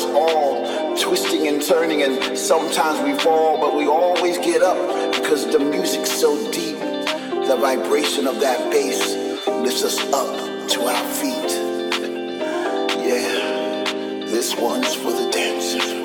us all, twisting and turning, and sometimes we fall, but we always get up because the music's so deep. The vibration of that bass lifts us up to our feet. Yeah, this one's for the dancers.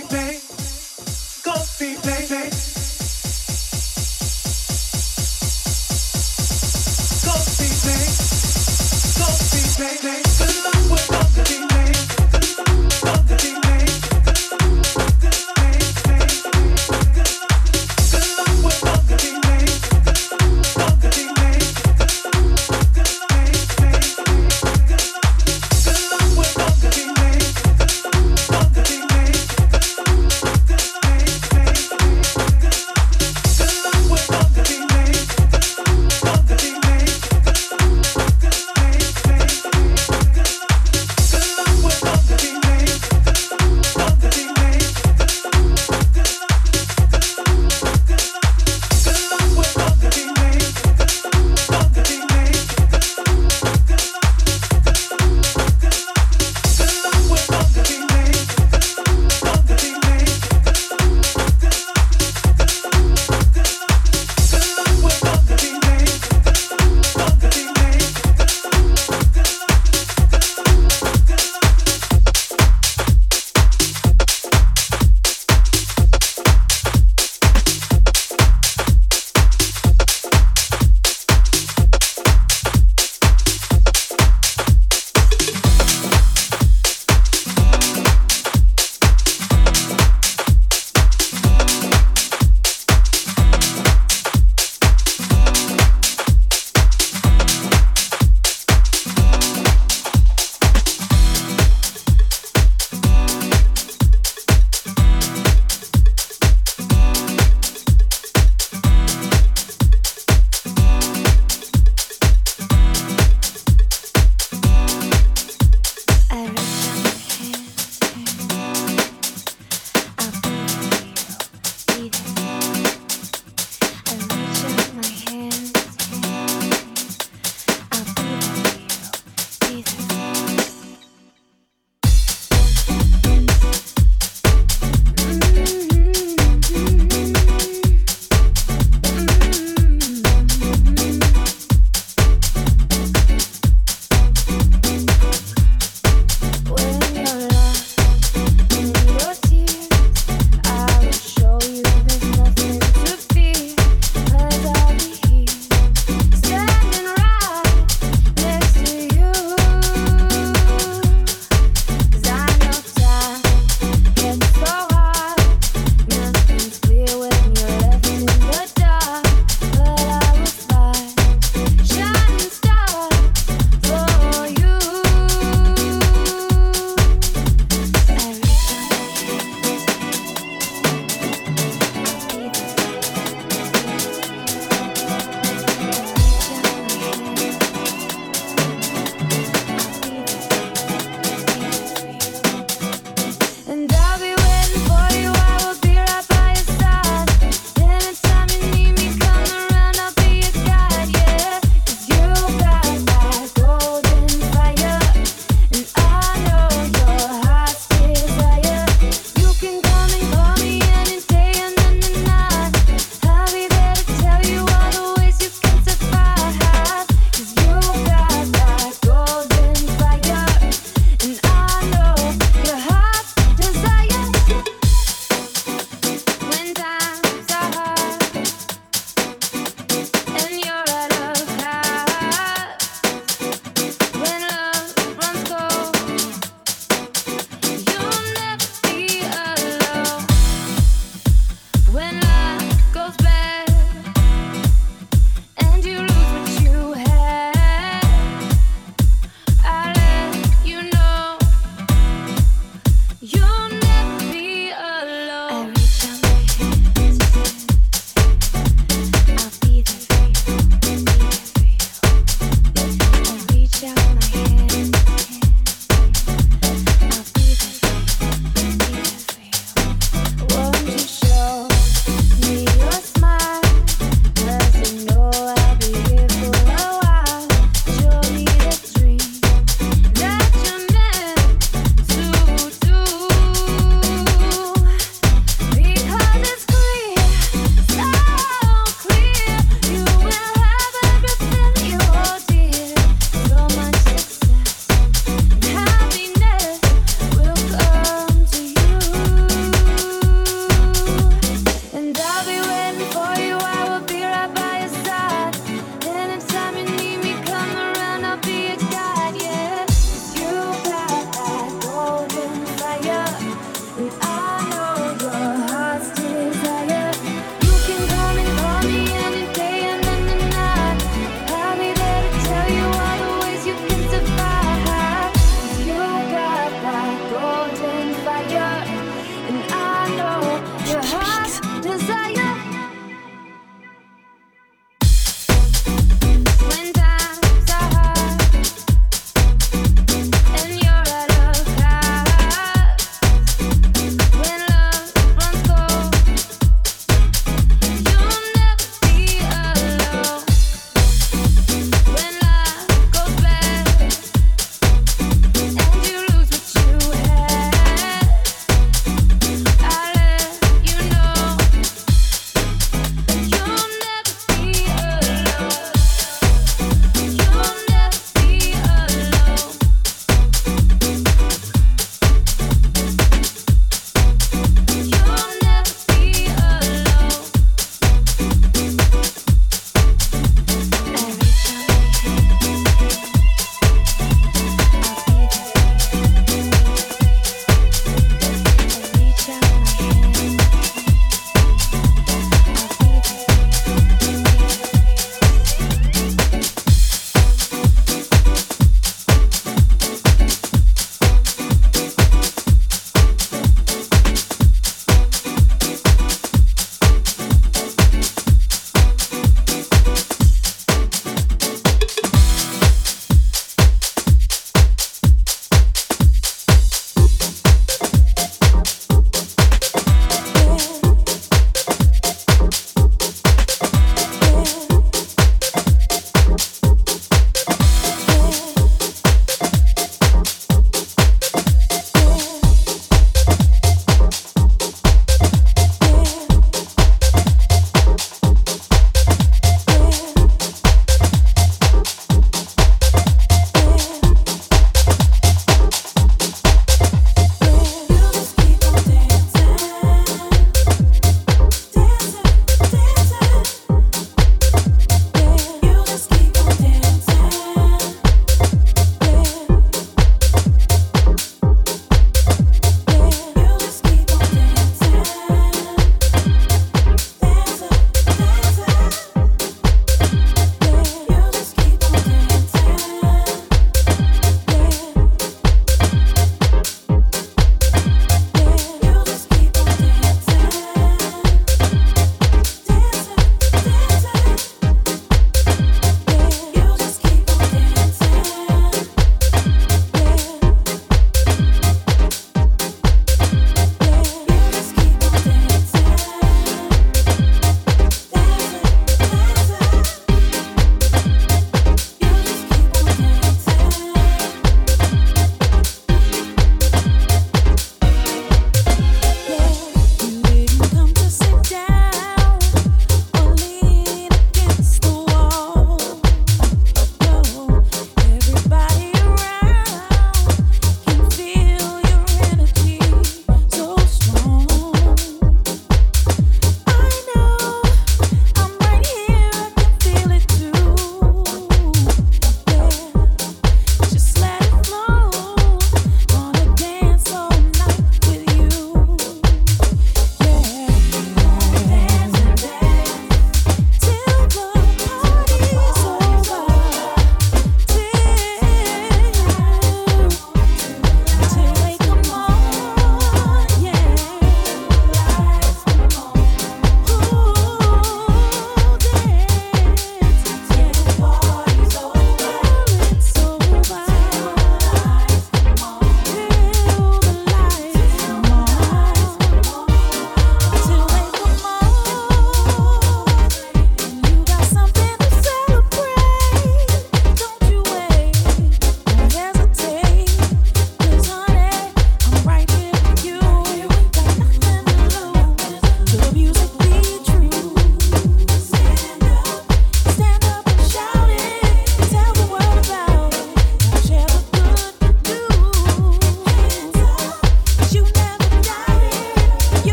Baby.